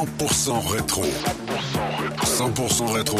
100% rétro. 100% rétro.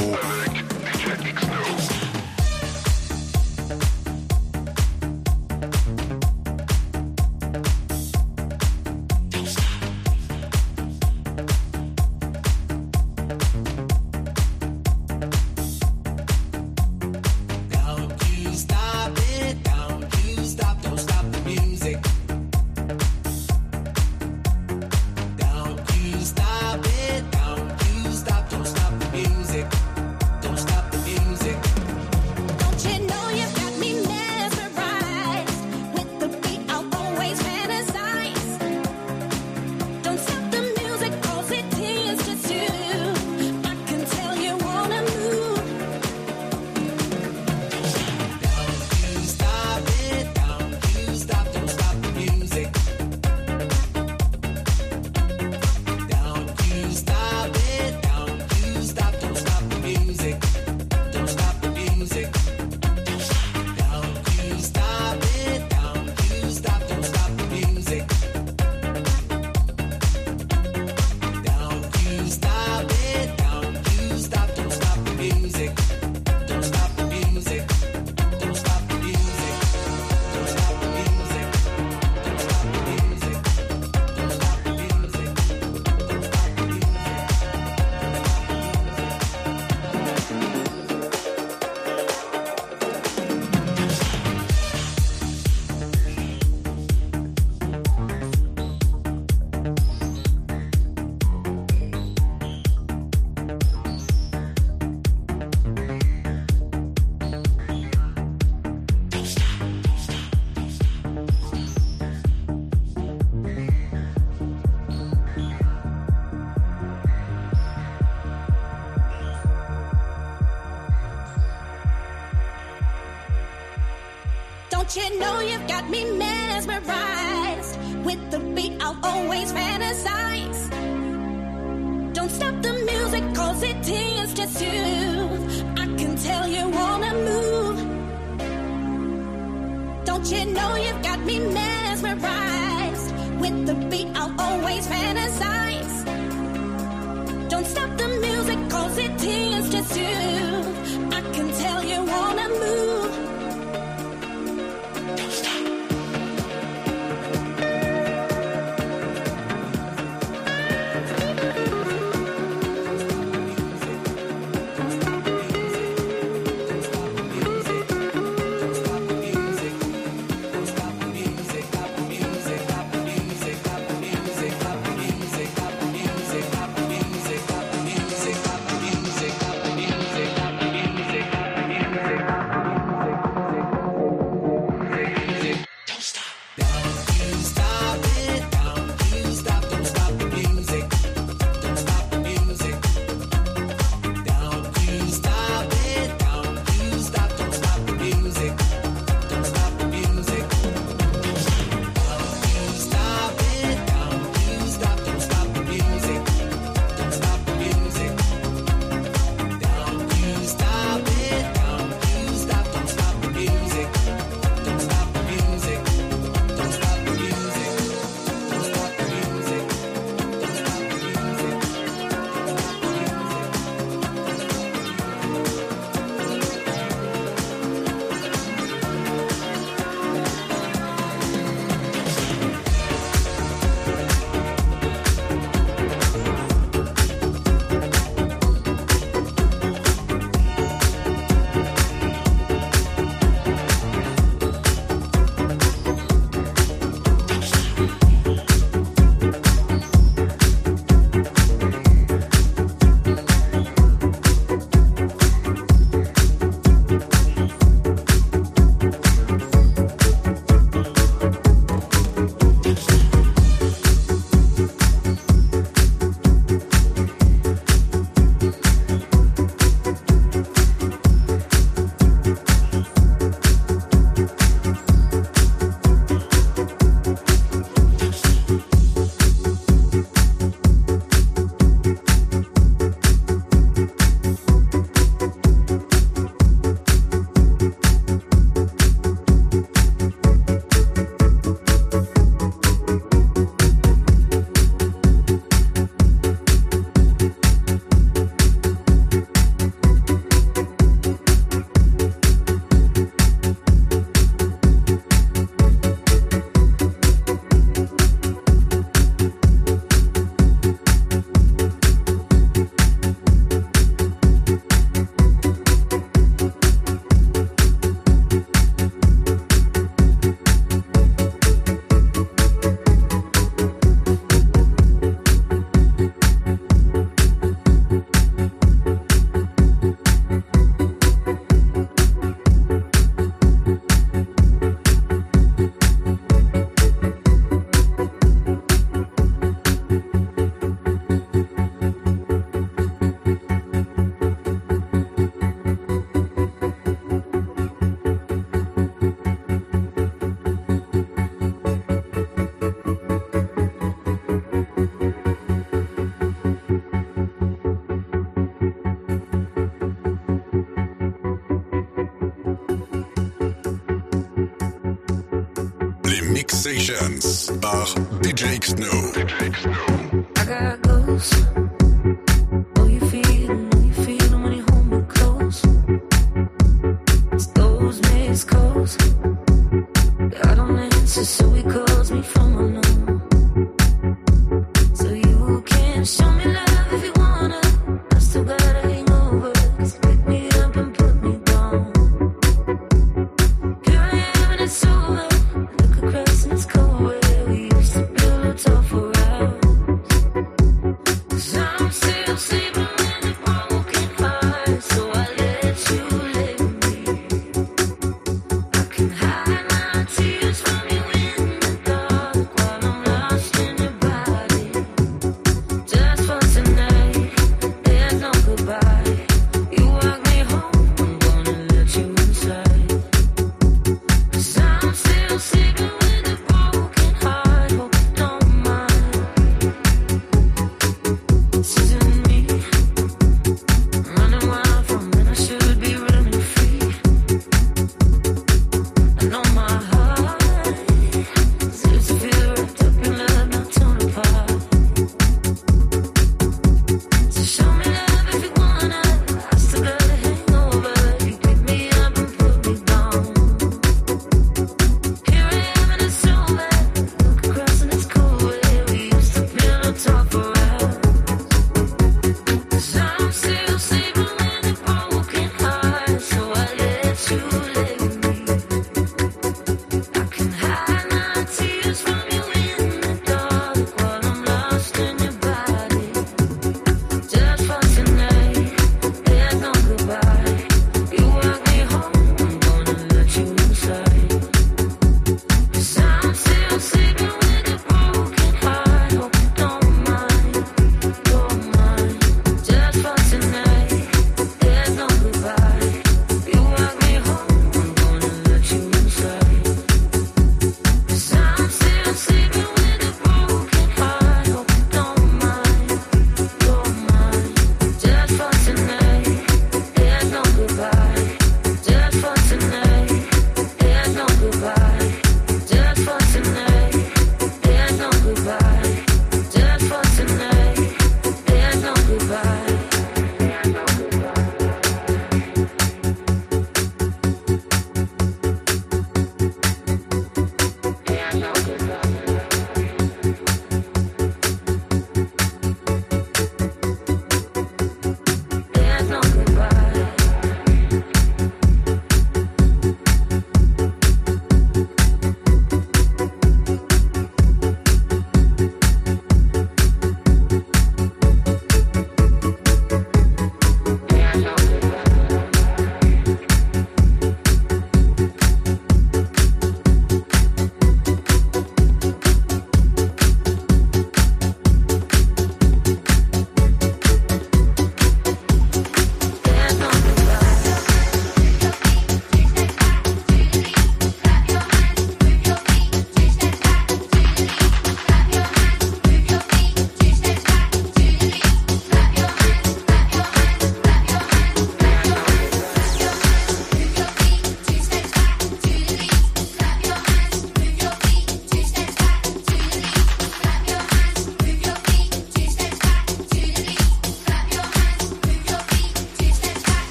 no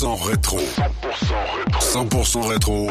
100% rétro. 100% rétro. 100% rétro.